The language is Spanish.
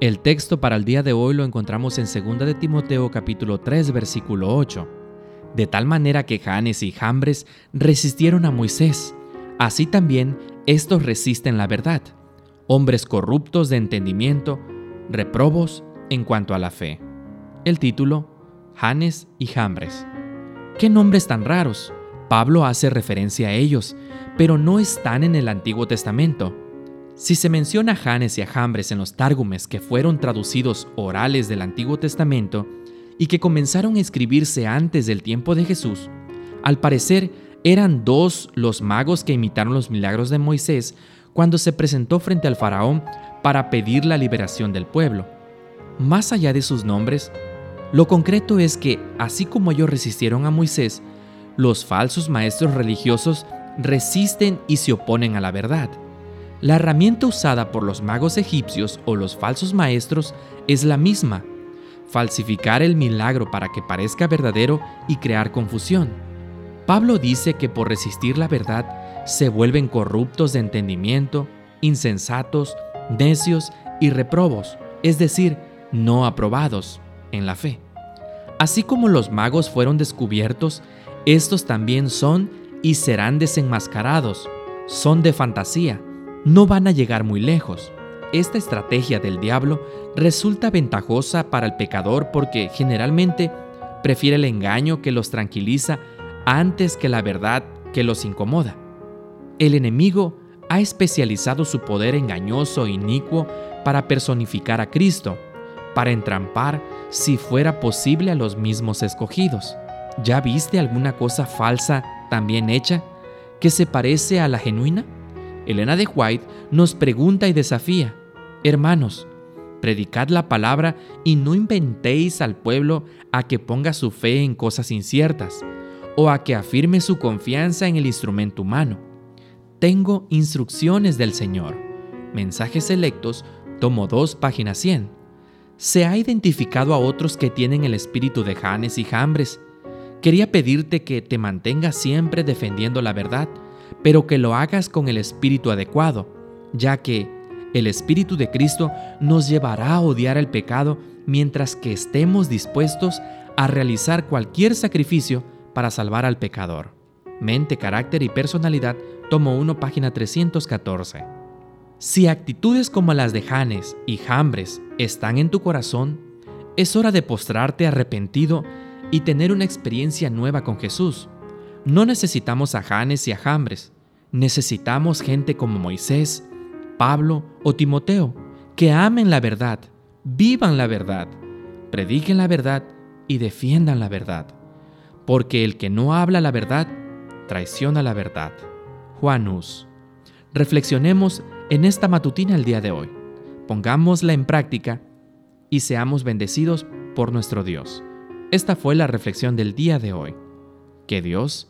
El texto para el día de hoy lo encontramos en 2 de Timoteo capítulo 3 versículo 8. De tal manera que Janes y Jambres resistieron a Moisés, así también estos resisten la verdad, hombres corruptos de entendimiento, reprobos en cuanto a la fe. El título, Janes y Jambres. ¿Qué nombres tan raros? Pablo hace referencia a ellos, pero no están en el Antiguo Testamento. Si se menciona Janes y a Jambres en los Tárgumes que fueron traducidos orales del Antiguo Testamento y que comenzaron a escribirse antes del tiempo de Jesús, al parecer eran dos los magos que imitaron los milagros de Moisés cuando se presentó frente al faraón para pedir la liberación del pueblo. Más allá de sus nombres, lo concreto es que, así como ellos resistieron a Moisés, los falsos maestros religiosos resisten y se oponen a la verdad. La herramienta usada por los magos egipcios o los falsos maestros es la misma, falsificar el milagro para que parezca verdadero y crear confusión. Pablo dice que por resistir la verdad se vuelven corruptos de entendimiento, insensatos, necios y reprobos, es decir, no aprobados en la fe. Así como los magos fueron descubiertos, estos también son y serán desenmascarados, son de fantasía, no van a llegar muy lejos. Esta estrategia del diablo resulta ventajosa para el pecador porque generalmente prefiere el engaño que los tranquiliza antes que la verdad que los incomoda. El enemigo ha especializado su poder engañoso e inicuo para personificar a Cristo, para entrampar, si fuera posible, a los mismos escogidos. ¿Ya viste alguna cosa falsa también hecha que se parece a la genuina? Elena de White nos pregunta y desafía, hermanos, predicad la palabra y no inventéis al pueblo a que ponga su fe en cosas inciertas o a que afirme su confianza en el instrumento humano. Tengo instrucciones del Señor. Mensajes selectos, tomo 2, página 100. Se ha identificado a otros que tienen el espíritu de Janes y Jambres. Quería pedirte que te mantengas siempre defendiendo la verdad pero que lo hagas con el espíritu adecuado, ya que el espíritu de Cristo nos llevará a odiar el pecado mientras que estemos dispuestos a realizar cualquier sacrificio para salvar al pecador. Mente, carácter y personalidad, tomo 1, página 314. Si actitudes como las de Janes y Jambres están en tu corazón, es hora de postrarte arrepentido y tener una experiencia nueva con Jesús. No necesitamos a Janes y a Jambres, necesitamos gente como Moisés, Pablo o Timoteo, que amen la verdad, vivan la verdad, prediquen la verdad y defiendan la verdad. Porque el que no habla la verdad, traiciona la verdad. Juanus. Reflexionemos en esta matutina el día de hoy. Pongámosla en práctica y seamos bendecidos por nuestro Dios. Esta fue la reflexión del día de hoy. Que Dios